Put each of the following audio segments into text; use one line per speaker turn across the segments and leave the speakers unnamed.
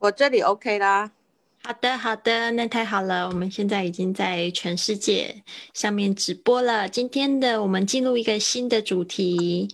我这里 OK 啦。
好的，好的，那太好了。我们现在已经在全世界上面直播了。今天的我们进入一个新的主题，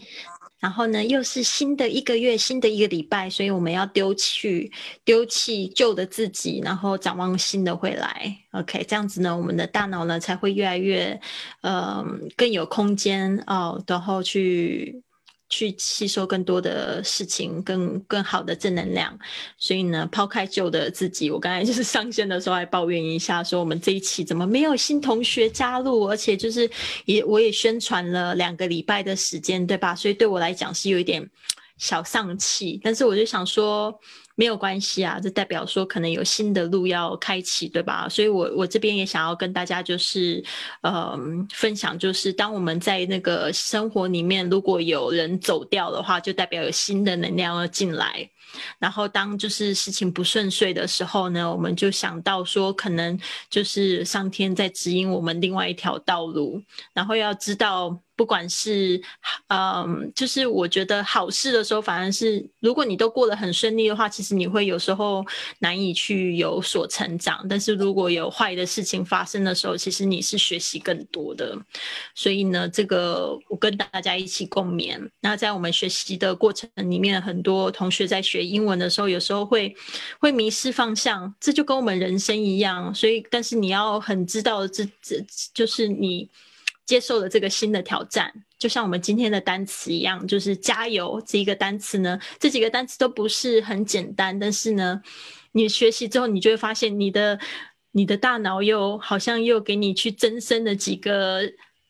然后呢，又是新的一个月，新的一个礼拜，所以我们要丢弃丢弃旧的自己，然后展望新的未来。OK，这样子呢，我们的大脑呢才会越来越，嗯，更有空间哦，然后去。去吸收更多的事情，更更好的正能量。所以呢，抛开旧的自己，我刚才就是上线的时候还抱怨一下，说我们这一期怎么没有新同学加入，而且就是也我也宣传了两个礼拜的时间，对吧？所以对我来讲是有一点小丧气，但是我就想说。没有关系啊，这代表说可能有新的路要开启，对吧？所以，我我这边也想要跟大家就是，呃，分享，就是当我们在那个生活里面，如果有人走掉的话，就代表有新的能量要进来。然后，当就是事情不顺遂的时候呢，我们就想到说，可能就是上天在指引我们另外一条道路。然后要知道。不管是，嗯，就是我觉得好事的时候，反而是如果你都过得很顺利的话，其实你会有时候难以去有所成长。但是如果有坏的事情发生的时候，其实你是学习更多的。所以呢，这个我跟大家一起共勉。那在我们学习的过程里面，很多同学在学英文的时候，有时候会会迷失方向，这就跟我们人生一样。所以，但是你要很知道，这这就是你。接受了这个新的挑战，就像我们今天的单词一样，就是加油这一个单词呢，这几个单词都不是很简单，但是呢，你学习之后，你就会发现你的你的大脑又好像又给你去增生了几个。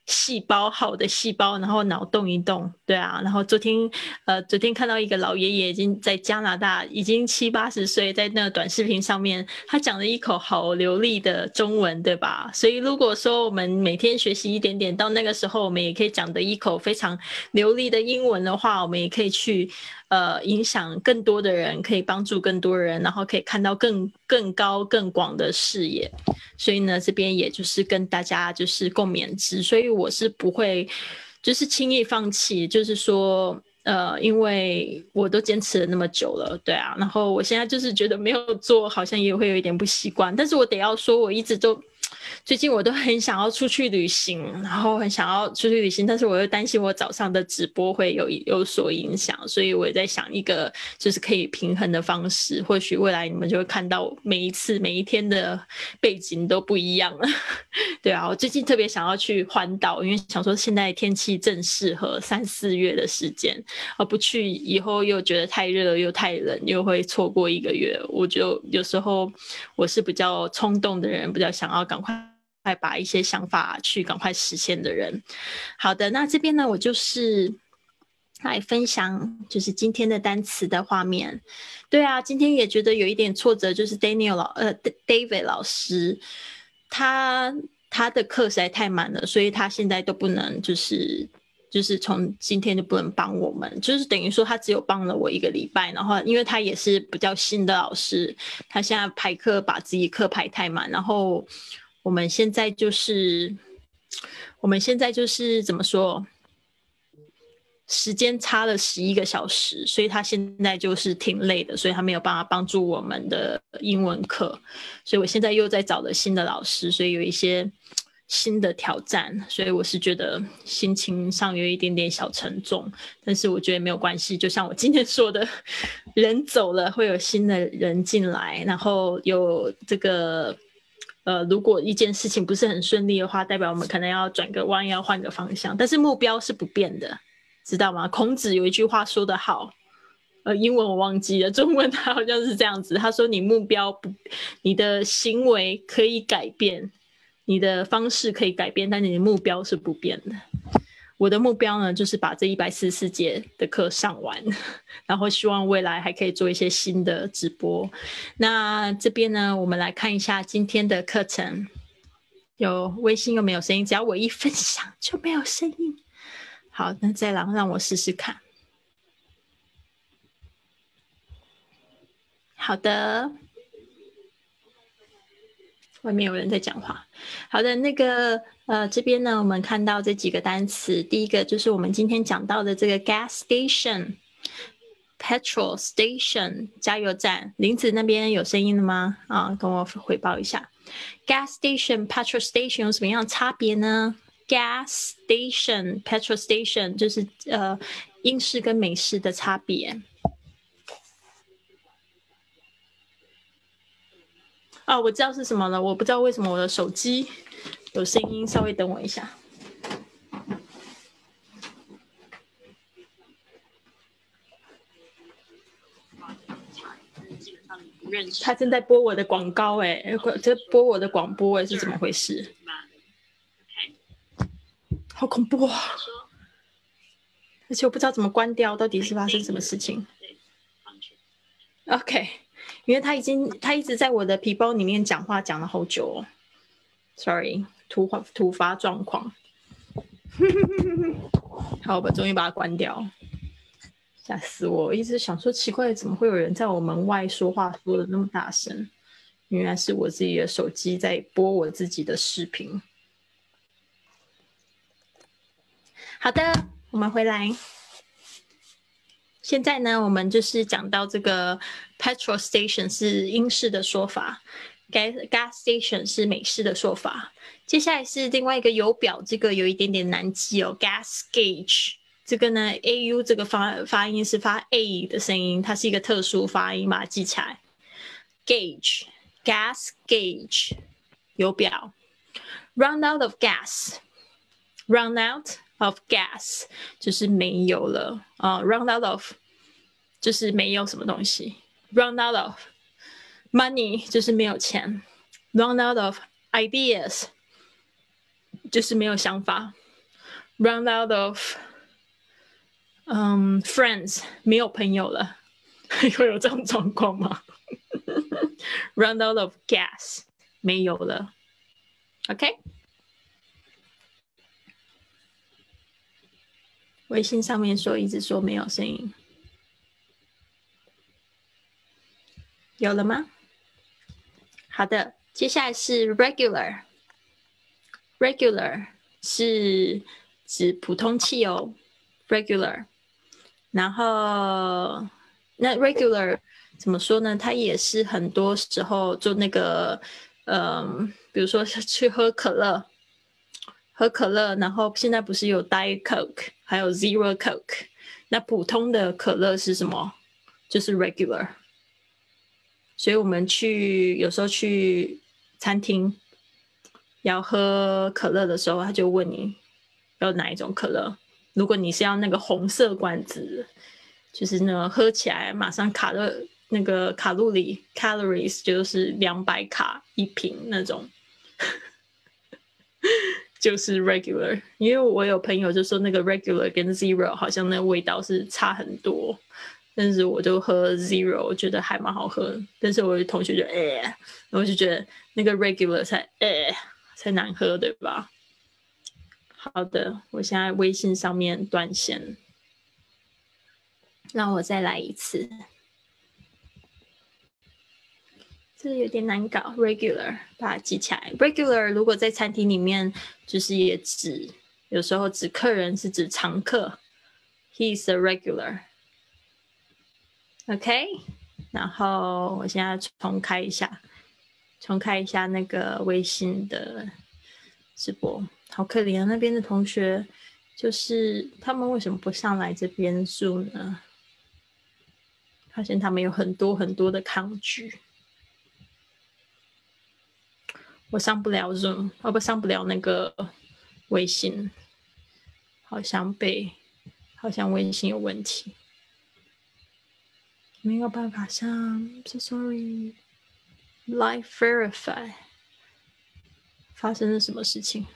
细胞好的细胞，然后脑动一动，对啊，然后昨天，呃，昨天看到一个老爷爷已经在加拿大，已经七八十岁，在那个短视频上面，他讲了一口好流利的中文，对吧？所以如果说我们每天学习一点点，到那个时候我们也可以讲的一口非常流利的英文的话，我们也可以去。呃，影响更多的人，可以帮助更多人，然后可以看到更更高更广的视野。所以呢，这边也就是跟大家就是共勉之。所以我是不会就是轻易放弃，就是说，呃，因为我都坚持了那么久了，对啊。然后我现在就是觉得没有做好像也会有一点不习惯，但是我得要说，我一直都。最近我都很想要出去旅行，然后很想要出去旅行，但是我又担心我早上的直播会有有所影响，所以我也在想一个就是可以平衡的方式。或许未来你们就会看到每一次每一天的背景都不一样了。对啊，我最近特别想要去环岛，因为想说现在天气正适合三四月的时间，而不去以后又觉得太热又太冷，又会错过一个月。我就有时候我是比较冲动的人，比较想要赶快。快把一些想法去赶快实现的人，好的，那这边呢，我就是来分享，就是今天的单词的画面。对啊，今天也觉得有一点挫折，就是 Daniel 老呃 David 老师，他他的课实在太满了，所以他现在都不能，就是就是从今天就不能帮我们，就是等于说他只有帮了我一个礼拜，然后因为他也是比较新的老师，他现在排课把自己课排太满，然后。我们现在就是，我们现在就是怎么说？时间差了十一个小时，所以他现在就是挺累的，所以他没有办法帮助我们的英文课。所以我现在又在找了新的老师，所以有一些新的挑战，所以我是觉得心情上有一点点小沉重。但是我觉得没有关系，就像我今天说的，人走了会有新的人进来，然后有这个。呃，如果一件事情不是很顺利的话，代表我们可能要转个弯，要换个方向。但是目标是不变的，知道吗？孔子有一句话说得好，呃，英文我忘记了，中文他好像是这样子，他说：“你目标不，你的行为可以改变，你的方式可以改变，但你的目标是不变的。”我的目标呢，就是把这一百四十四节的课上完，然后希望未来还可以做一些新的直播。那这边呢，我们来看一下今天的课程。有微信又没有声音，只要我一分享就没有声音。好，那再来让我试试看。好的。外面有人在讲话。好的，那个呃，这边呢，我们看到这几个单词。第一个就是我们今天讲到的这个 gas station，petrol station 加油站，林子那边有声音了吗？啊，跟我汇报一下。gas station petrol station 有什么样的差别呢？gas station petrol station 就是呃英式跟美式的差别。啊，我知道是什么了，我不知道为什么我的手机有声音，稍微等我一下。他正在播我的广告，哎，这播我的广播，哎，是怎么回事？好恐怖啊！而且我不知道怎么关掉，到底是发生什么事情？OK，因为他已经他一直在我的皮包里面讲话，讲了好久哦。Sorry，突发突发状况。好，我终于把它关掉。吓死我！一直想说奇怪，怎么会有人在我门外说话说的那么大声？原来是我自己的手机在播我自己的视频。好的，我们回来。现在呢，我们就是讲到这个 petrol station 是英式的说法，gas gas station 是美式的说法。接下来是另外一个油表，这个有一点点难记哦，gas gauge。这个呢，a u 这个发发音是发 a 的声音，它是一个特殊发音，把它记起来。gauge，gas gauge，油表。run out of gas，run out of gas 就是没有了啊，run out of 就是没有什么东西，run out of money 就是没有钱，run out of ideas 就是没有想法，run out of 嗯，friends 没有朋友了，会有这种状况吗？Run out of gas 没有了，OK。微信上面说一直说没有声音，有了吗？ 好的，接下来是 regular，regular 是指普通汽油，regular。然后，那 regular 怎么说呢？它也是很多时候做那个，嗯，比如说去喝可乐，喝可乐，然后现在不是有 Diet Coke，还有 Zero Coke，那普通的可乐是什么？就是 regular。所以我们去有时候去餐厅要喝可乐的时候，他就问你要哪一种可乐。如果你是要那个红色罐子，就是呢，喝起来马上卡的那个卡路里 （calories） 就是两百卡一瓶那种，就是 regular。因为我有朋友就说那个 regular 跟 zero 好像那味道是差很多，但是我就喝 zero，我觉得还蛮好喝。但是我的同学就哎，我就觉得那个 regular 才哎才难喝，对吧？好的，我现在微信上面断线，让我再来一次。这有点难搞，regular 把它记起来。regular 如果在餐厅里面，就是也指有时候指客人是指常客，He is a regular。OK，然后我现在重开一下，重开一下那个微信的直播。好可怜，那边的同学就是他们为什么不上来这边住呢？发现他们有很多很多的抗拒。我上不了 Zoom，哦不上不了那个微信，好像被好像微信有问题，没有办法像，so sorry，life verify，发生了什么事情？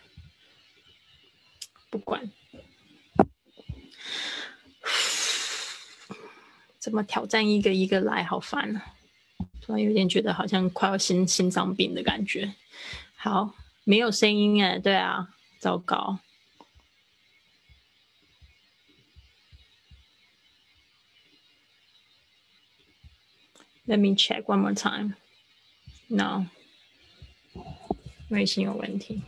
不管，怎么挑战一个一个来，好烦啊！突然有点觉得好像快要心心脏病的感觉。好，没有声音哎，对啊，糟糕。Let me check one more time. No，微信有问题。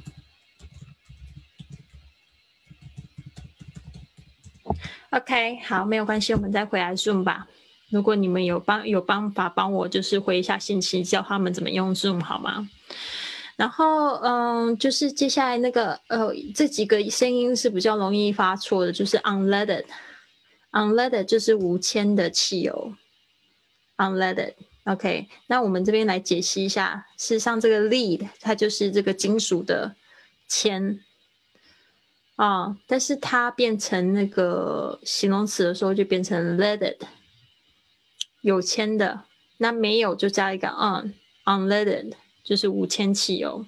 OK，好，没有关系，我们再回来 Zoom 吧。如果你们有帮有办法帮我，就是回一下信息，教他们怎么用 Zoom 好吗？然后，嗯，就是接下来那个，呃，这几个声音是比较容易发错的，就是 unleaded，unleaded 就是无铅的汽油，unleaded。OK，那我们这边来解析一下，事实上这个 lead 它就是这个金属的铅啊，但是它变成那个形容词的时候就变成 leaded，有铅的，那没有就加一个 on，unleaded。就是无铅汽油，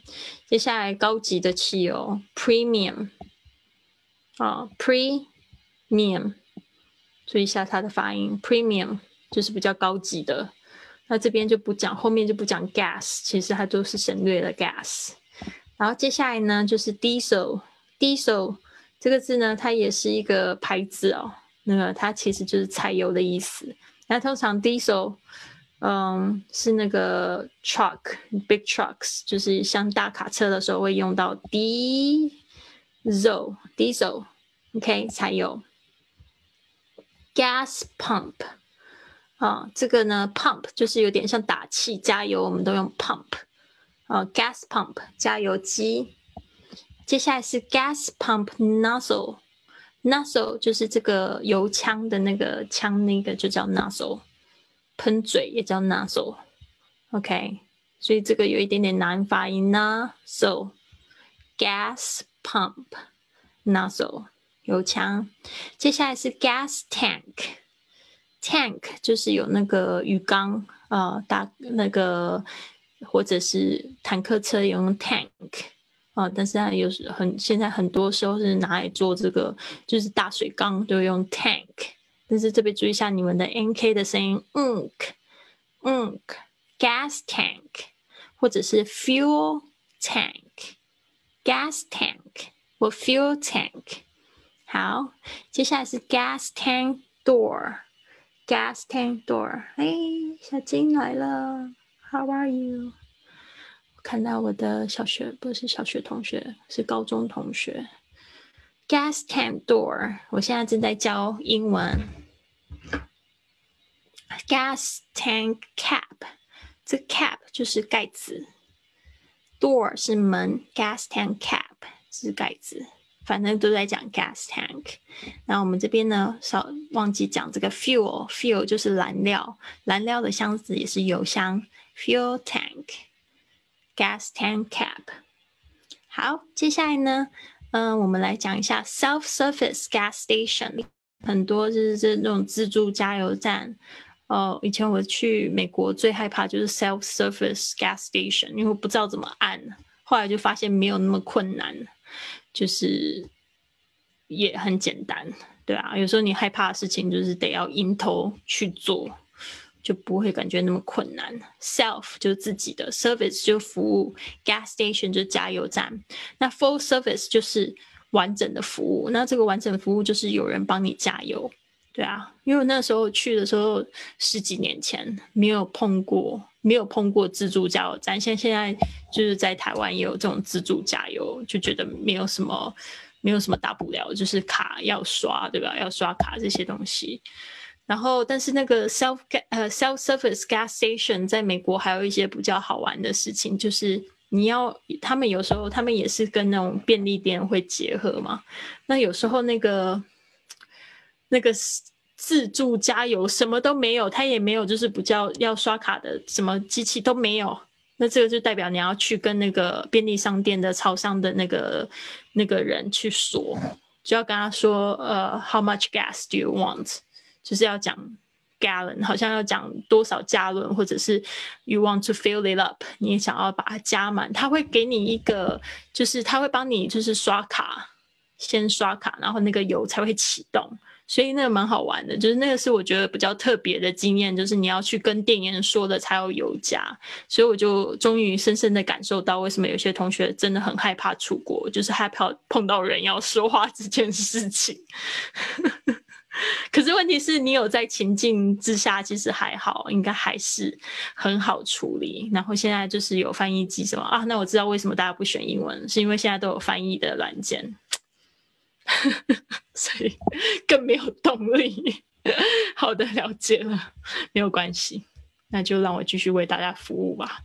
接下来高级的汽油，premium，啊，premium，注意一下它的发音，premium 就是比较高级的。那这边就不讲，后面就不讲 gas，其实它都是省略了 gas。然后接下来呢，就是 diesel，diesel 这个字呢，它也是一个牌子哦，那个它其实就是柴油的意思。那通常 diesel。嗯，是那个 truck，big trucks，就是像大卡车的时候会用到 diesel，diesel，OK，柴油。gas pump，啊，这个呢，pump 就是有点像打气加油，我们都用 pump，啊，gas pump 加油机。接下来是 gas pump nozzle，nozzle 就是这个油枪的那个枪，那个就叫 nozzle。喷嘴也叫 nozzle，OK，所以这个有一点点难发音呢。So gas pump nozzle 油枪，接下来是 gas tank tank 就是有那个鱼缸啊，大那个或者是坦克车也用 tank 啊，但是它有时很现在很多时候是拿来做这个，就是大水缸都用 tank。但是这边注意一下你们的 n k 的声音，unk，unk，gas tank，或者是 fuel tank，gas tank 或 fuel tank。好，接下来是 gas tank door Gas tank door。哎，小金来了，How are you？看到我的小学不是小学同学，是高中同学。Gas tank door，我现在正在教英文。Gas tank cap，这 cap 就是盖子，door 是门，gas tank cap 是盖子，反正都在讲 gas tank。那我们这边呢，少忘记讲这个 fuel，fuel 就是燃料，燃料的箱子也是油箱，fuel tank，gas tank cap。好，接下来呢？嗯，我们来讲一下 self-service gas station，很多就是这种自助加油站。哦，以前我去美国最害怕就是 self-service gas station，因为我不知道怎么按。后来就发现没有那么困难，就是也很简单，对啊。有时候你害怕的事情就是得要迎头去做，就不会感觉那么困难。self 就是自己的，service 就服务，gas station 就是加油站。那 full service 就是完整的服务。那这个完整服务就是有人帮你加油。对啊，因为那时候去的时候十几年前没有碰过，没有碰过自助加油站。现现在就是在台湾也有这种自助加油，就觉得没有什么，没有什么大不了，就是卡要刷，对吧？要刷卡这些东西。然后，但是那个 self 呃 self service gas station 在美国还有一些比较好玩的事情，就是你要他们有时候他们也是跟那种便利店会结合嘛。那有时候那个。那个自助加油什么都没有，他也没有，就是不叫要刷卡的什么机器都没有。那这个就代表你要去跟那个便利商店的超商的那个那个人去说，就要跟他说，呃，How much gas do you want？就是要讲 gallon，好像要讲多少加仑，或者是 You want to fill it up？你想要把它加满，他会给你一个，就是他会帮你就是刷卡，先刷卡，然后那个油才会启动。所以那个蛮好玩的，就是那个是我觉得比较特别的经验，就是你要去跟店员说的才有油加。所以我就终于深深的感受到为什么有些同学真的很害怕出国，就是害怕碰到人要说话这件事情。可是问题是你有在情境之下，其实还好，应该还是很好处理。然后现在就是有翻译机什么啊？那我知道为什么大家不选英文，是因为现在都有翻译的软件。所以更没有动力。好的，了解了，没有关系，那就让我继续为大家服务吧。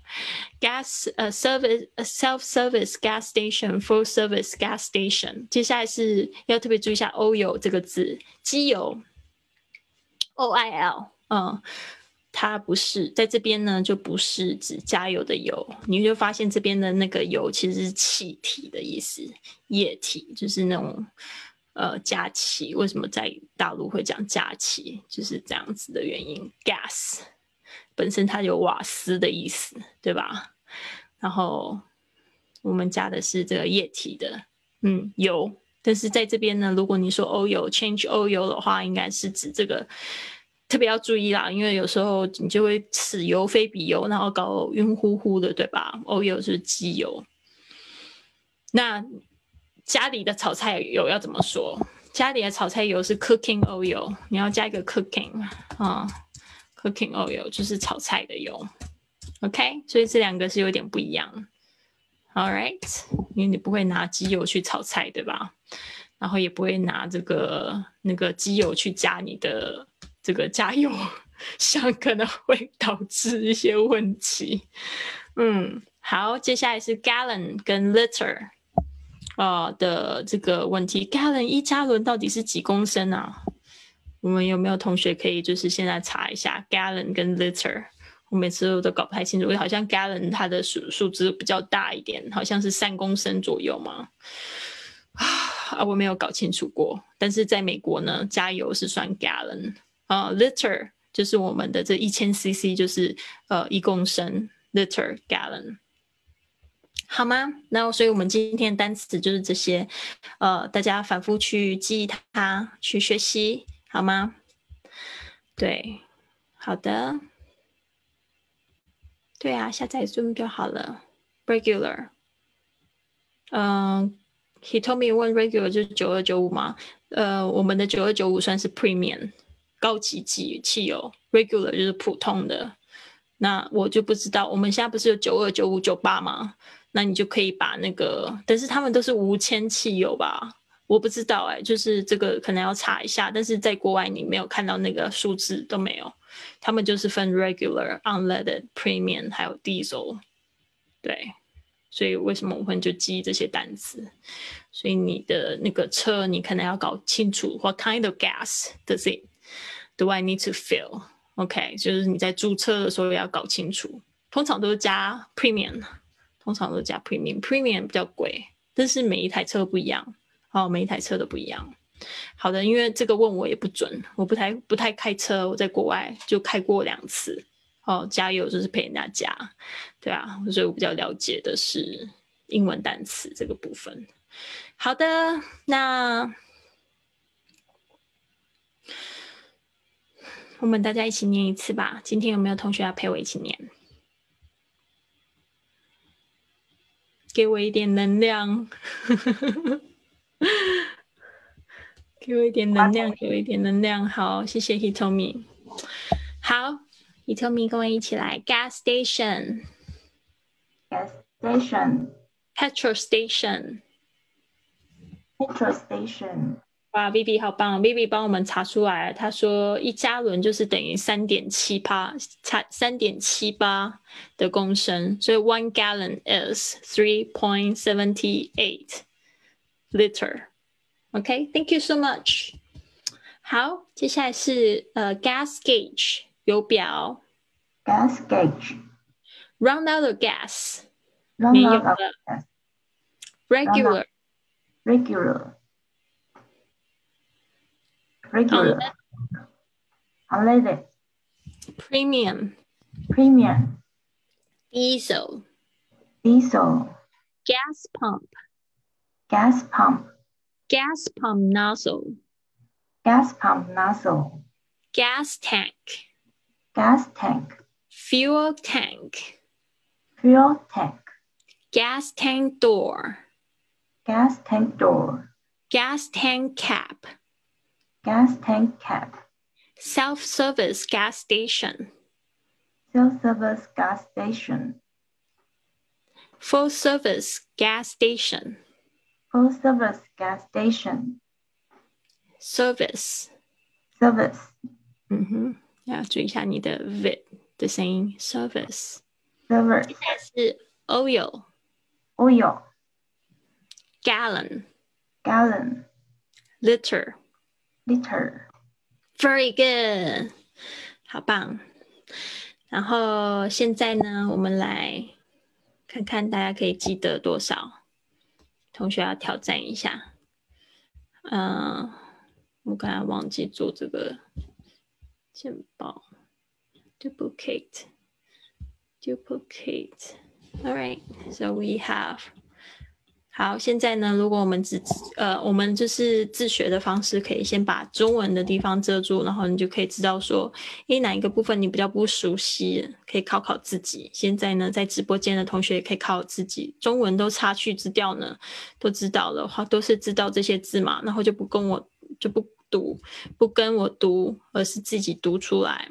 Gas 呃 service self service gas station full service gas station，接下来是要特别注意一下 oil 这个字，机油 O I L，嗯。它不是在这边呢，就不是指加油的油，你就发现这边的那个油其实是气体的意思，液体就是那种呃加气。为什么在大陆会讲加气？就是这样子的原因。Gas 本身它有瓦斯的意思，对吧？然后我们加的是这个液体的，嗯，油。但是在这边呢，如果你说 oil change oil 的话，应该是指这个。特别要注意啦，因为有时候你就会此油非彼油，然后搞晕乎乎的，对吧？oil 是机油。那家里的炒菜油要怎么说？家里的炒菜油是 cooking oil，你要加一个 cooking 啊，cooking oil 就是炒菜的油。OK，所以这两个是有点不一样。All right，因为你不会拿机油去炒菜，对吧？然后也不会拿这个那个机油去加你的。这个加油 箱可能会导致一些问题。嗯，好，接下来是 gallon 跟 liter 啊的这个问题。gallon 一加仑到底是几公升啊？我们有没有同学可以就是现在查一下 gallon 跟 liter？我每次都搞不太清楚，好像 gallon 它的数数字比较大一点，好像是三公升左右嘛。啊，我没有搞清楚过。但是在美国呢，加油是算 gallon。啊，liter 就是我们的这一千 cc，就是呃一公升 liter gallon，好吗？那所以我们今天的单词就是这些，呃，大家反复去记忆它，去学习，好吗？对，好的，对啊，下载 Zoom 就好了。Regular，嗯，He told me one regular 就是九二九五嘛，呃，我们的九二九五算是 premium。高级机汽油，regular 就是普通的，那我就不知道。我们现在不是有九二、九五、九八吗？那你就可以把那个，但是他们都是无铅汽油吧？我不知道哎，就是这个可能要查一下。但是在国外你没有看到那个数字都没有，他们就是分 regular、unleaded、premium 还有 diesel。对，所以为什么我们就记这些单词？所以你的那个车你可能要搞清楚，what kind of gas does it Do I need to fill? OK，就是你在注册的时候要搞清楚，通常都是加 premium，通常都是加 premium，premium 比较贵，但是每一台车不一样，哦，每一台车都不一样。好的，因为这个问我也不准，我不太不太开车，我在国外就开过两次，哦，加油就是陪人家加，对啊，所以我比较了解的是英文单词这个部分。好的，那。我们大家一起念一次吧。今天有没有同学要陪我一起念？给我一点能量，给我一点能量，给我一点能量。好，谢谢 Hitomi。好，Hitomi 跟我一起来。Gas
station，gas station，petrol
station，petrol
station。
哇，Vivi 好棒！Vivi 帮我们查出来，他说一加仑就是等于三点七八，差三点七八的公升，所以 one gallon is three point seventy eight liter。OK，Thank you so much。好，接下来是呃 gas gauge 油表
，gas gauge
run out of gas
没有了
，regular
regular。Regular, unleaded, um,
premium,
premium,
diesel,
diesel,
gas pump,
gas pump,
gas pump nozzle,
gas pump nozzle,
gas tank,
gas tank,
fuel tank,
fuel tank,
gas tank door,
gas tank door,
gas tank cap,
gas tank cap,
self-service gas station,
self-service gas station,
full service gas station,
full service gas station,
service,
service,
嗯哼，要注意一下你的 v 的声音，service。
server
接下来是 oil、
oil
gallon、
gallon
liter。
liter
Very good，好棒。然后现在呢，我们来看看大家可以记得多少。同学要挑战一下。嗯、我刚才忘记做这个简报。Duplicate, duplicate. All right, so we have. 好，现在呢，如果我们只呃，我们就是自学的方式，可以先把中文的地方遮住，然后你就可以知道说，诶，哪一个部分你比较不熟悉，可以考考自己。现在呢，在直播间的同学也可以考自己，中文都擦去字调呢，都知道的话，都是知道这些字嘛，然后就不跟我就不读，不跟我读，而是自己读出来。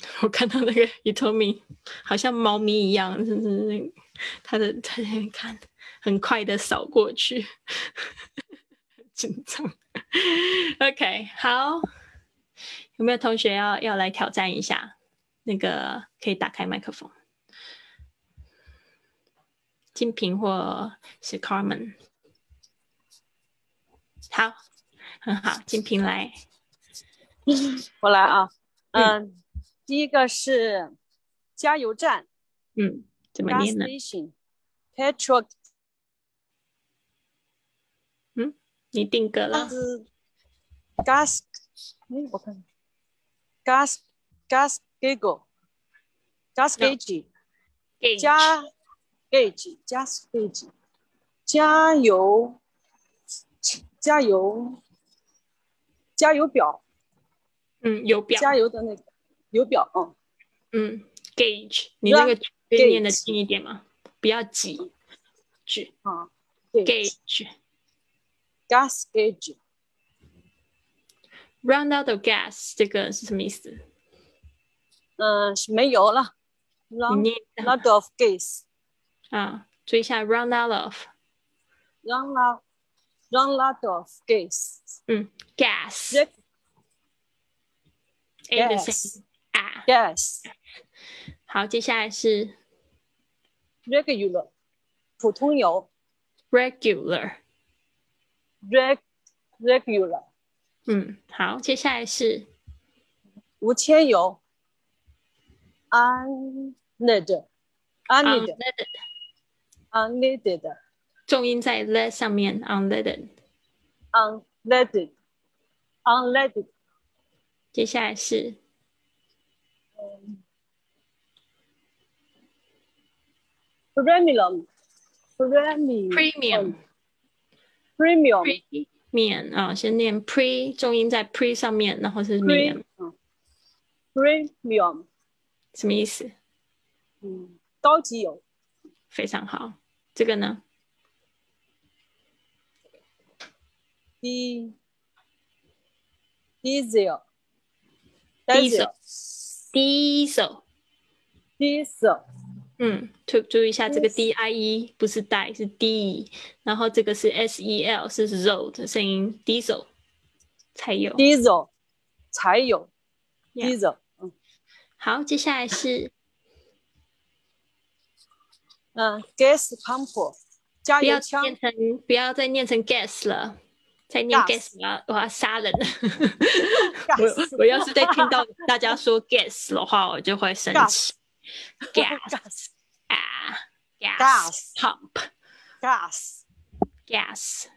我看到那个 Itomi 好像猫咪一样，就是那个它的它在看，很快的扫过去，紧张。OK，好，有没有同学要要来挑战一下？那个可以打开麦克风，金平或是 Carmen。好，很好，金平来。
我来啊，嗯，第一个是加油站
嗯，怎么念呢
？station，petrol
你定格了。
gas，哎，我看，gas gas gauge，gas
gauge，Gauge
加 gauge，gas gauge，加油，加油，加油表，
嗯，油表。
加油的那个油表，嗯。
嗯，gauge，你那个以念的
gauge
近一点吗？不要挤，挤
啊，对
gauge。
gas gauge，
Run out of gas，这个是什么意思？
嗯，是没油了
你，
run
念一下
lot of gas，
啊，注意一下 run out of，
run lot run lot of gas，
嗯，gas。
Reg-
A 的
gas
声音啊。
gas
好，接下来是
regular 普通油
regular。
Reg regular
嗯，好，接下来是
无铅油 unleaded unleaded unleaded，unleaded
重音在 let 上面，unleaded。
unleaded unleaded
接下来是
premium premium
premium。
premium
啊，先念 pre，重音在 pre 上面，然后是
嗯 premium
什么意思？
嗯高级油
非常好。这个呢
D diesel
Diesel
diesel，diesel
嗯，注注意一下这个 d i e 不是 die 是 d，然后这个是 s e l 是 z 的声音，diesel 才有。
diesel 才
有
diesel 嗯
好，接下来是
嗯 gas pump 加
不要
油枪
念成不要再念成 gas 了，再念
Gas
我要我要杀人。
Gas
我我要是再听到大家说 gas 的话，我就会生气。gas
gas
啊 gas
Gas
pump
gas
gas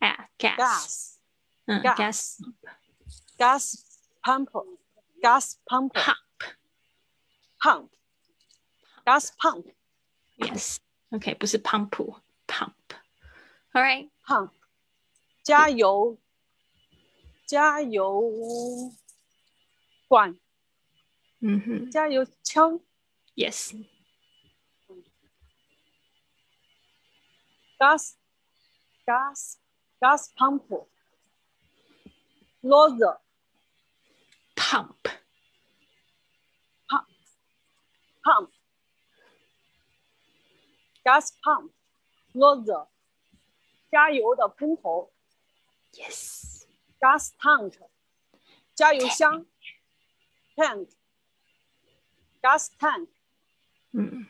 啊 gas
gas
嗯
gas
gas
gas pump gas pump
pump
pump gas pump
yes OK 不是 pump pump all right
pump 加油加油管
嗯哼
加油枪
yes
gas gas gas pump nozzle
pump
pump gas pump nozzle 加油的喷头
yes
gas tank 加油箱 tank，gas tank，
嗯，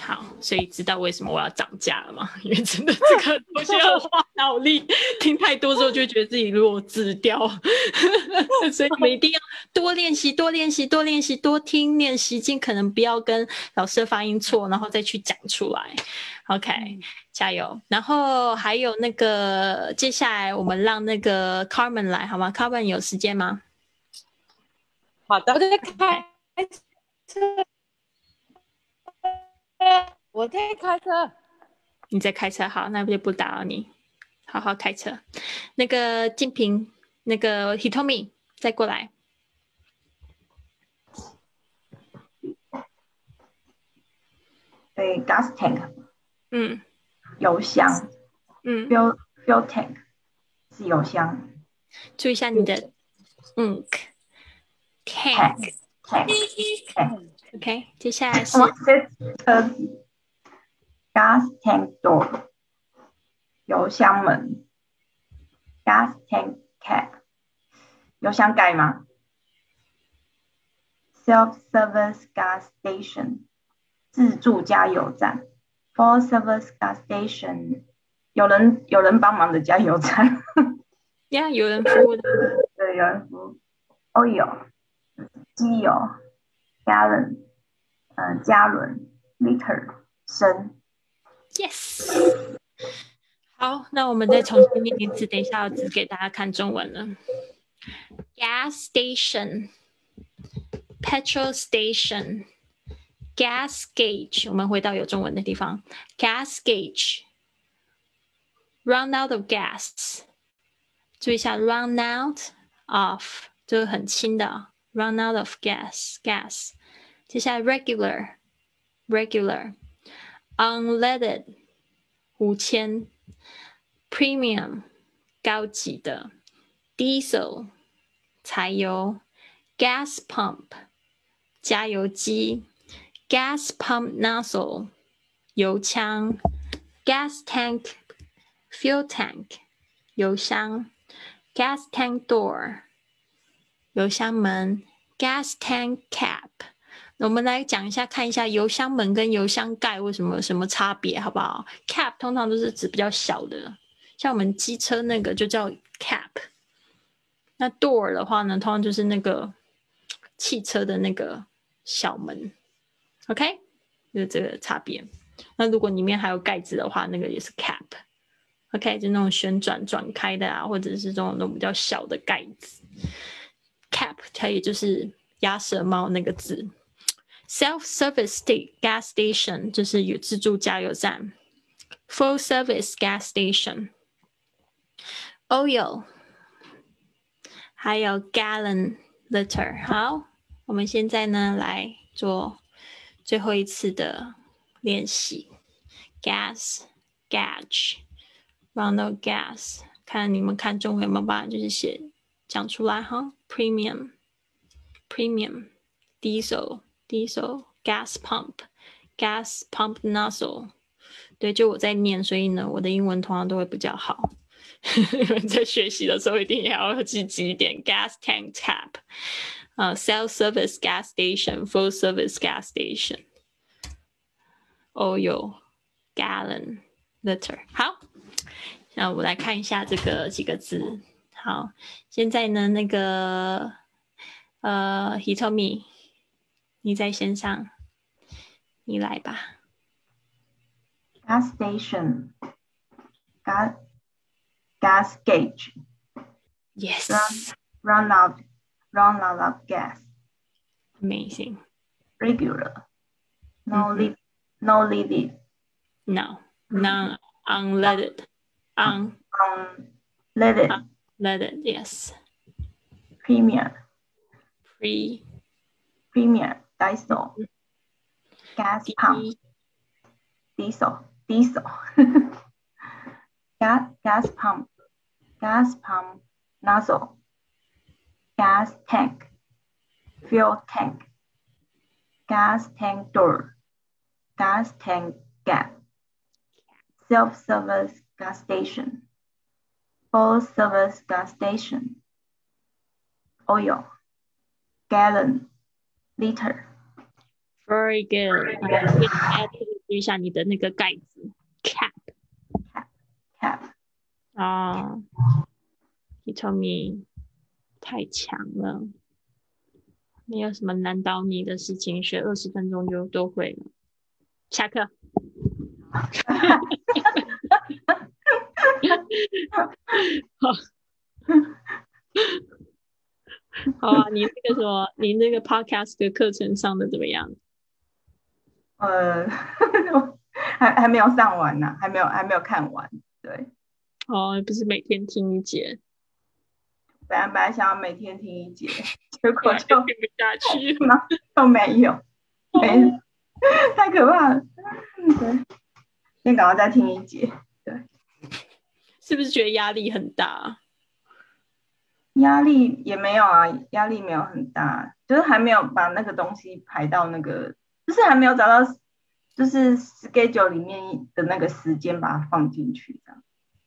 好，所以知道为什么我要涨价了吗？因为真的这个东西要花脑力，听太多之后就觉得自己弱智掉，所以你们一定要多练习，多练习，多练习，多听练习，尽可能不要跟老师的发音错，然后再去讲出来。OK，加油！然后还有那个，接下来我们让那个 Carmen 来好吗？Carmen 有时间吗？
好的，
我在开车，我在开车。
你在开车，好，那就不打扰你，好好开车。那个静平，那个 Hitomi 再过来。
对，gas tank
嗯。
油箱。
嗯
，，fuel fuel tank 是油箱。
注意一下你的 ink，tank
tank。
tank，OK，接下来是
，gas tank door 油箱门，gas tank cap 油箱盖吗？self-service gas station 自助加油站，full service gas station 有人有人帮忙的加油站，
呀，有人服务的。
对，有人服务。oil 机油，gallon 嗯、加仑，liter 升。
Yes。好，那我们再重新念一次，等一下我只给大家看中文了。Gas station, petrol station, gas gauge。我们回到有中文的地方，gas gauge。Run out of gas。注意一下，run out of 就是很轻的，run out of gas gas。接下来 regular regular。unleaded 五千，premium 高级的，diesel 柴油，gas pump 加油机，gas pump nozzle 油枪，gas tank fuel tank 油箱，gas tank door 油箱门，gas tank cap。 我们来讲一下，看一下油箱门跟油箱盖为什么什么差别，好不好？Cap 通常都是指比较小的，像我们机车那个就叫 cap。那 door 的话呢，通常就是那个汽车的那个小门。OK，就这个差别。那如果里面还有盖子的话，那个也是 cap。OK，就那种旋转转开的啊，或者是这种那种比较小的盖子。cap 它也就是鸭舌帽那个字。Self-service gas station 就是有自助加油站，full service gas station。Oil，还有 gallon liter。好，我们现在呢来做最后一次的练习。Gas, gauge, run out gas。看你们看中文有没有办法，就是写讲出来哈。Premium, premium, 第一首。gas pump gas pump nozzle，对，就我在念，所以呢，我的英文通常都会比较好。你们在学习的时候一定也要积极一点。gas tank tap，呃、uh,，self service gas station，full service gas station。oil gallon liter。好，那我来看一下这个几个字。好，现在呢，那个呃，he told me。你在线上，你来吧。
gas station, gas gas gauge,
Yes,
run run out run out of gas,
amazing.
regular, no
Mhm.
lead no leaded,
No, non unleaded,
unleaded,
unleaded. Yes,
premium
pre
premium diesel, gas pump. Diesel. Diesel, gas gas pump. Gas pump. Nozzle, gas tank, fuel tank, gas tank door, gas tank gap, self-service gas station, full-service gas station, oil, gallon, liter
Very good。注意一下你的那个盖子 cap
cap
啊。，He told me 太强了，没有什么难倒你的事情，学二十分钟就都会了。下课。好，好啊，你那个什么，你那个 podcast 的课程上的怎么样？
呃，还还没有上完呢，还没有还没有看完。对，
哦，不是每天听一节，
本来本来想要每天听一节，结果就
听不下去。
都没有，没，太可怕了。对，先赶快再听一节。对，
是不是觉得压力很大？
压力也没有啊，压力没有很大，就是还没有把那个东西排到那个，就是还没有找到，就是 schedule 里面的那个时间把它放进去这样。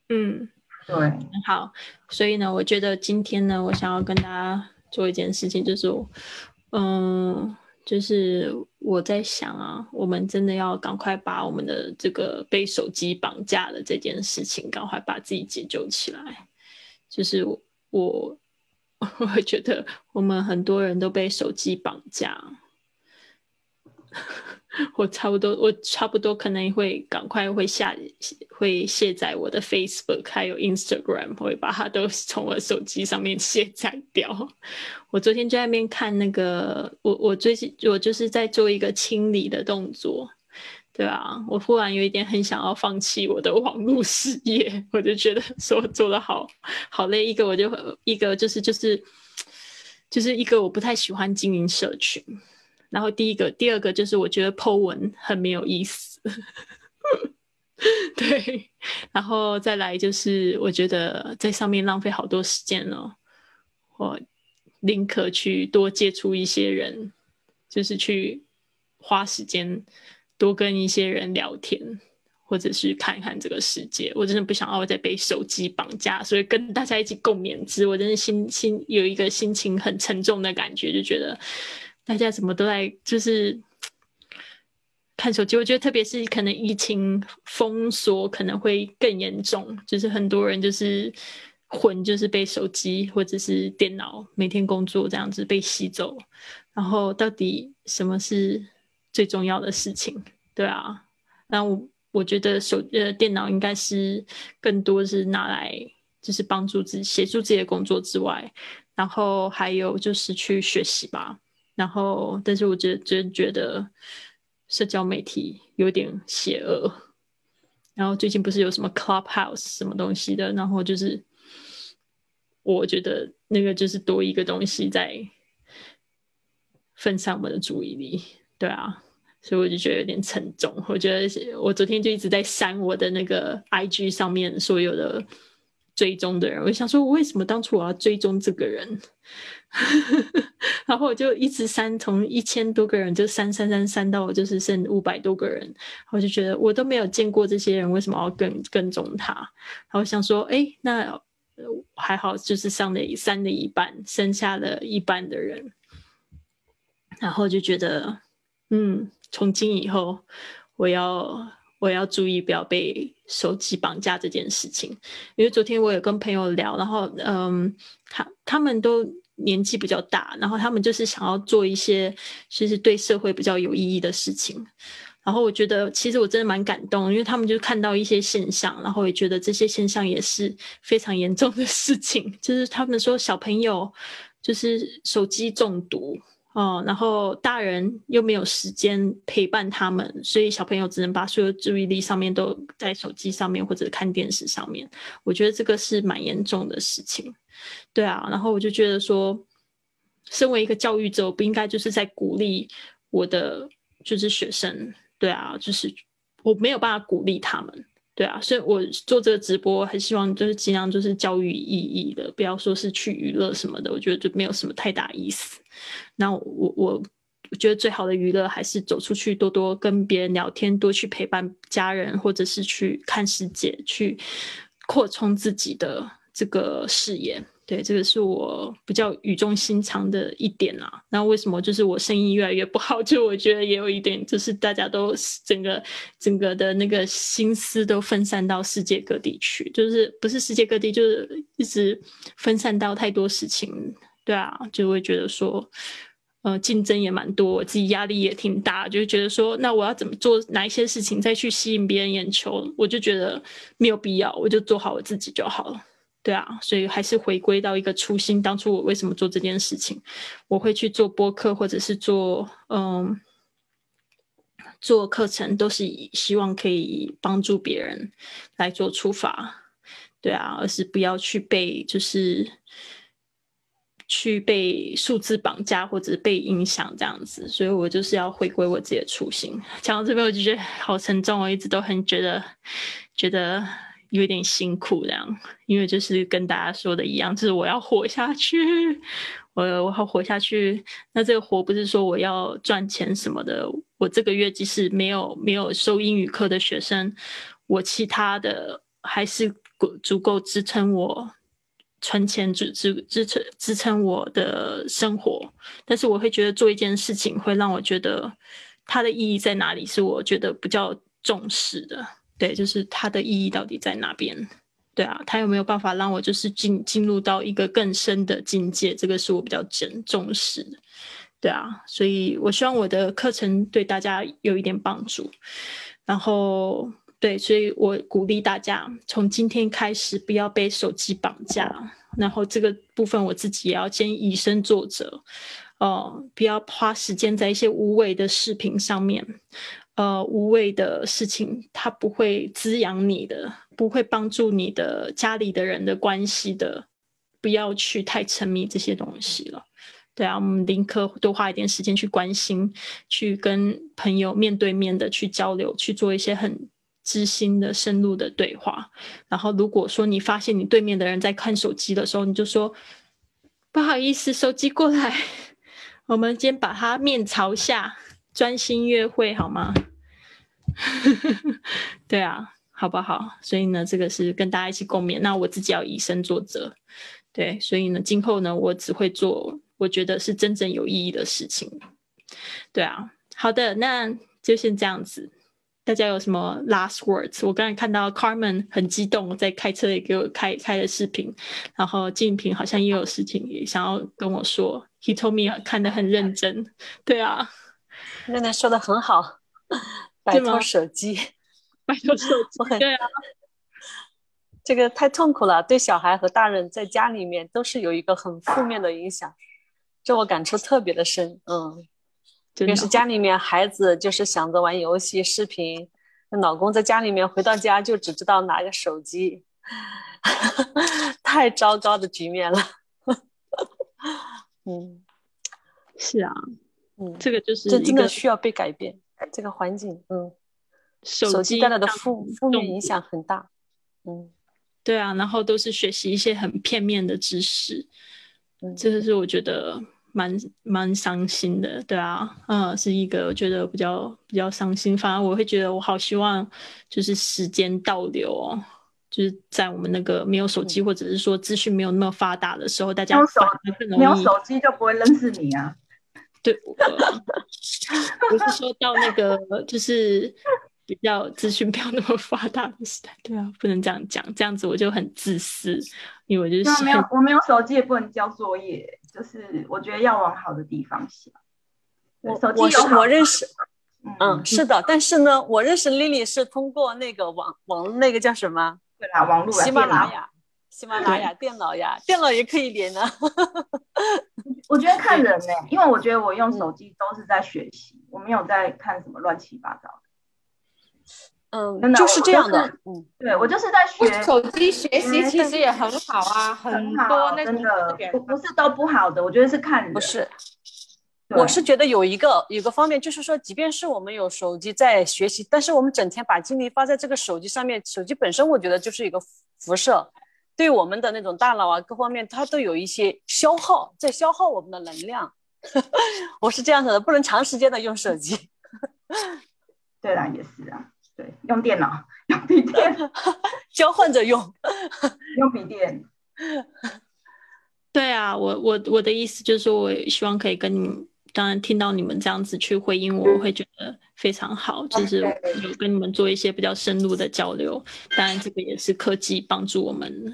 嗯，
对，
好，所以呢，我觉得今天呢，我想要跟大家做一件事情，就是，嗯，就是我在想啊，我们真的要赶快把我们的这个被手机绑架的这件事情，赶快把自己解救起来。就是我，我会觉得我们很多人都被手机绑架。我差不多，我差不多可能会赶快会下会卸载我的 Facebook 还有 Instagram，会把它都从我手机上面卸载掉。我昨天就在那边看那个，我我最近我就是在做一个清理的动作，对啊，我忽然有一点很想要放弃我的网络事业，我就觉得说做的好好累。一个我就一个就是就是就是一个我不太喜欢经营社群。然后第一个，第二个就是我觉得 Po 文很没有意思，对，然后再来就是我觉得在上面浪费好多时间哦，我宁可去多接触一些人，就是去花时间多跟一些人聊天，或者是看一看这个世界。我真的不想要再被手机绑架，所以跟大家一起共勉之。我真的心心有一个心情很沉重的感觉，就觉得。大家怎么都在就是 看手机？我觉得特别是可能疫情封锁可能会更严重，就是很多人就是魂就是被手机或者是电脑每天工作这样子被吸走。然后到底什么是最重要的事情？对啊，那我我觉得手呃电脑应该是更多是拿来就是帮助自己协助自己的工作之外，然后还有就是去学习吧。然后，但是我觉真觉得社交媒体有点邪恶。然后最近不是有什么 Clubhouse 什么东西的，然后就是我觉得那个就是多一个东西在分散我们的注意力，对啊，所以我就觉得有点沉重。我觉得我昨天就一直在删我的那个 IG 上面所有的追踪的人，我想说，我为什么当初我要追踪这个人？然后我就一直删，从一千多个人就删删删删到我就是剩五百多个人，我就觉得我都没有见过这些人，为什么要跟跟踪他？然后想说，哎，那还好，就是上了删了一半，剩下了一半的人，然后就觉得，嗯，从今以后我要我也要注意不要被手机绑架这件事情，因为昨天我有跟朋友聊，然后嗯，他他们都。年纪比较大，然后他们就是想要做一些其实对社会比较有意义的事情。然后我觉得，其实我真的蛮感动，因为他们就看到一些现象，然后也觉得这些现象也是非常严重的事情。就是他们说小朋友就是手机中毒哦，然后大人又没有时间陪伴他们，所以小朋友只能把所有注意力上面都在手机上面或者看电视上面。我觉得这个是蛮严重的事情。对啊，然后我就觉得说，身为一个教育者，我不应该就是在鼓励我的就是学生，对啊，就是我没有办法鼓励他们，对啊，所以我做这个直播，很希望就是尽量就是教育意义的，不要说是去娱乐什么的，我觉得就没有什么太大意思。那我我我觉得最好的娱乐还是走出去，多多跟别人聊天，多去陪伴家人，或者是去看世界，去扩充自己的。这个视野，对，这个是我比较语重心长的一点啊。那为什么就是我生意越来越不好？就我觉得也有一点，就是大家都整个整个的那个心思都分散到世界各地去，就是不是世界各地，就是一直分散到太多事情。对啊，就会觉得说，呃，竞争也蛮多，我自己压力也挺大，就觉得说，那我要怎么做哪一些事情再去吸引别人眼球？我就觉得没有必要，我就做好我自己就好了。对啊，所以还是回归到一个初心。当初我为什么做这件事情？我会去做播客，或者是做嗯做课程，都是以希望可以帮助别人来做出发。对啊，而是不要去被就是去被数字绑架或者被影响这样子。所以我就是要回归我自己的初心。讲到这边，我就觉得好沉重，我一直都很觉得觉得。有点辛苦这样，因为就是跟大家说的一样，就是我要活下去，我我要活下去。那这个活不是说我要赚钱什么的，我这个月即使没有没有收英语课的学生，我其他的还是足足够支撑我存钱，支支支撑支撑我的生活。但是我会觉得做一件事情会让我觉得它的意义在哪里，是我觉得比较重视的。对，就是它的意义到底在哪边？对啊，它有没有办法让我就是进进入到一个更深的境界？这个是我比较重重视的。对啊，所以我希望我的课程对大家有一点帮助。然后，对，所以我鼓励大家从今天开始不要被手机绑架。然后这个部分我自己也要先以身作则，哦，不要花时间在一些无谓的视频上面。呃，无谓的事情，它不会滋养你的，不会帮助你的家里的人的关系的。不要去太沉迷这些东西了。对啊，我们宁可多花一点时间去关心，去跟朋友面对面的去交流，去做一些很知心的、深入的对话。然后，如果说你发现你对面的人在看手机的时候，你就说不好意思，手机过来，我们先把它面朝下。专心约会好吗？对啊，好不好？所以呢，这个是跟大家一起共勉。那我自己要以身作则，对，所以呢，今后呢，我只会做我觉得是真正有意义的事情。对啊，好的，那就先这样子。大家有什么 last words？我刚才看到 Carmen 很激动，在开车也给我开开了视频，然后静平好像也有事情也想要跟我说。He told me 看得很认真。对啊。
奶奶说的很好，摆脱手机，
摆脱手机，对啊，
这个太痛苦了，对小孩和大人在家里面都是有一个很负面的影响，这我感触特别的深，嗯，就是家里面孩子就是想着玩游戏、视频，老公在家里面回到家就只知道拿个手机，太糟糕的局面了，
嗯，是啊。
嗯，
这个就是
真的需要被改变，这个环境，嗯，手机带来的负负面影响很大，嗯，
对啊，然后都是学习一些很片面的知识，嗯，这个是我觉得蛮蛮伤心的，对啊，嗯，是一个我觉得比较比较伤心，反而我会觉得我好希望就是时间倒流哦，就是在我们那个没有手机或者是说资讯没有那么发达的时候，大家
没有手机就不会认识你啊。
对，我是说到那个，就是比较资讯不要那么发达的时代。对啊，不能这样讲，这样子我就很自私，因为我就是
没有，我没有手机也不能交作业，就是我觉得要往好的地方想。
我我是我认识，嗯，是的，但是呢，我认识 Lily 是通过那个网网那个叫什么？
对啦，网络
喜马拉雅。喜马拉雅电脑呀，电脑也可以连啊。
我觉得看人呢，因为我觉得我用手机都是在学习，我没有在看什么乱七八糟的。
嗯，就是这样的。
嗯，对我就是在学
手机学习，其实也很好啊，很多那
真的不不是都不好的，我觉得是看人。
不是，我是觉得有一个有个方面，就是说，即便是我们有手机在学习，但是我们整天把精力发在这个手机上面，手机本身我觉得就是一个辐射。对我们的那种大脑啊，各方面它都有一些消耗，在消耗我们的能量。我是这样子的，不能长时间的用手机。
对啦，也是啊，对，用电脑，用笔电，
交换着用，
用笔电。
对啊，我我我的意思就是说，我希望可以跟你们，当然听到你们这样子去回应我，我会觉得非常好，就是有跟你们做一些比较深入的交流。当然，这个也是科技帮助我们。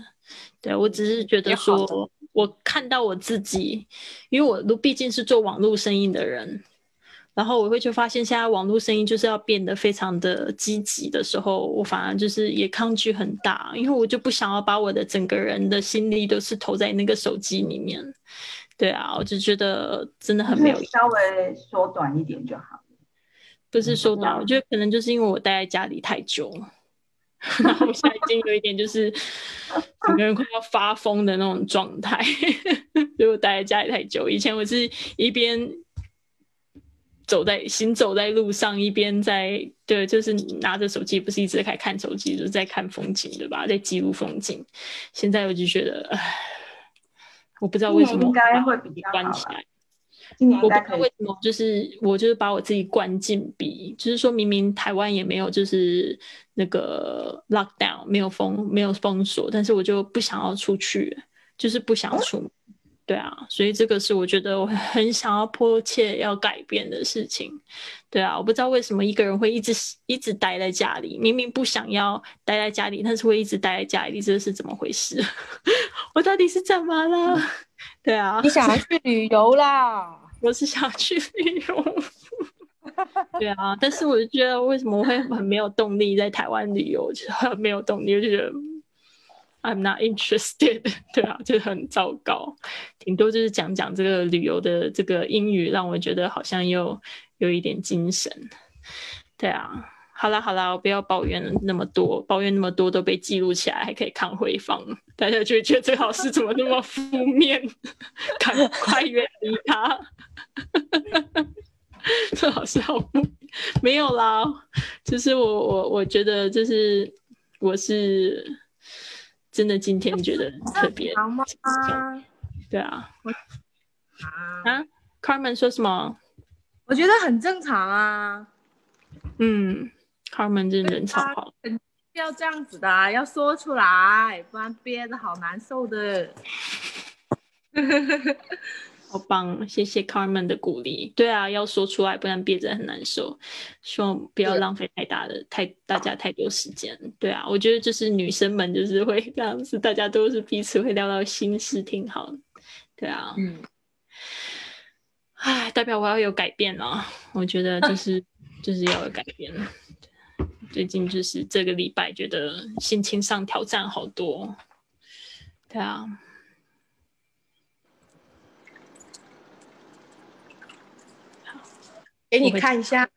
对我只是觉得说，我看到我自己，因为我都毕竟是做网络生意的人。然后我会就发现，现在网络生意就是要变得非常的积极的时候，我反而就是也抗拒很大，因为我就不想要把我的整个人的心力都是投在那个手机里面。对啊，我就觉得真的很没有。
稍微缩短一点就好。
不是缩短，我觉得可能就是因为我待在家里太久，然后我现在已经有一点就是 整个人快要发疯的那种状态，因为我待在家里太久。以前我是一边。走在行走在路上，一边在对，就是拿着手机，不是一直在看手机，就是在看风景，对吧？在记录风景。现在我就觉得，唉，我不知道为什么
应该会比较
关起来。
今年
我不知道为什么，就是我就是把我自己关禁闭，就是说明明台湾也没有就是那个 lockdown，没有封没有封锁，但是我就不想要出去，就是不想出门。对啊，所以这个是我觉得我很想要迫切要改变的事情。对啊，我不知道为什么一个人会一直一直待在家里，明明不想要待在家里，但是会一直待在家里，这是怎么回事？我到底是怎么了？对啊，
你想要去旅游啦？
我是想去旅游。对啊，但是我就觉得为什么会很没有动力在台湾旅游，就很没有动力，我就觉得。I'm not interested，对啊，就是很糟糕。顶多就是讲讲这个旅游的这个英语，让我觉得好像又有一点精神。对啊，好啦好啦，我不要抱怨那么多，抱怨那么多都被记录起来，还可以看回放，大家就觉得这好事怎么那么负面？赶快远离他。这好事好负没有啦，就是我我我觉得就是我是。真的今天觉得特别，对啊，啊，Carmen 说什么？
我觉得很正常啊。
嗯，Carmen 这人超好，
要这样子的，要说出来，不然憋的好难受的。
好棒，谢谢 Carmen 的鼓励。对啊，要说出来，不然憋着很难受。希望不要浪费太大的太大家太多时间。对啊，我觉得就是女生们就是会这样子，大家都是彼此会聊到心事，挺好。对啊，嗯，唉，代表我要有改变了。我觉得就 是就是要有改变。最近就是这个礼拜，觉得心情上挑战好多。对啊。
给你看一下，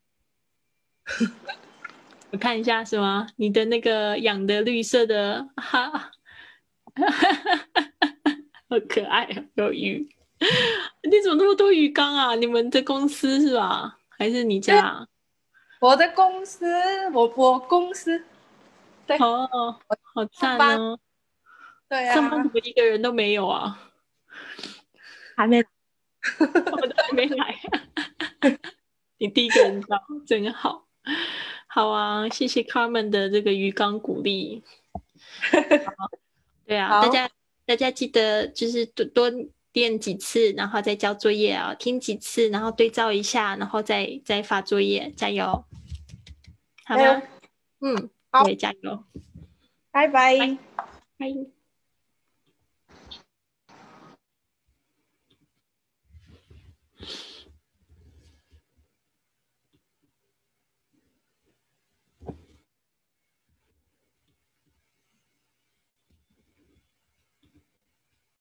我看一下是吗？你的那个养的绿色的，哈，好可爱啊！有鱼，你怎么那么多鱼缸啊？你们的公司是吧？还是你家？
我的公司，我我公司，对
哦，好赞哦！
对啊，
上班怎么一个人都没有啊？
还没，
我都还没来。你第一个人到，真好，好啊！谢谢 Carmen 的这个鱼缸鼓励。对啊，大家大家记得就是多多练几次，然后再交作业啊，听几次，然后对照一下，然后再再发作业，加油，好吗？嗯，
好，
加油，
拜拜，
拜。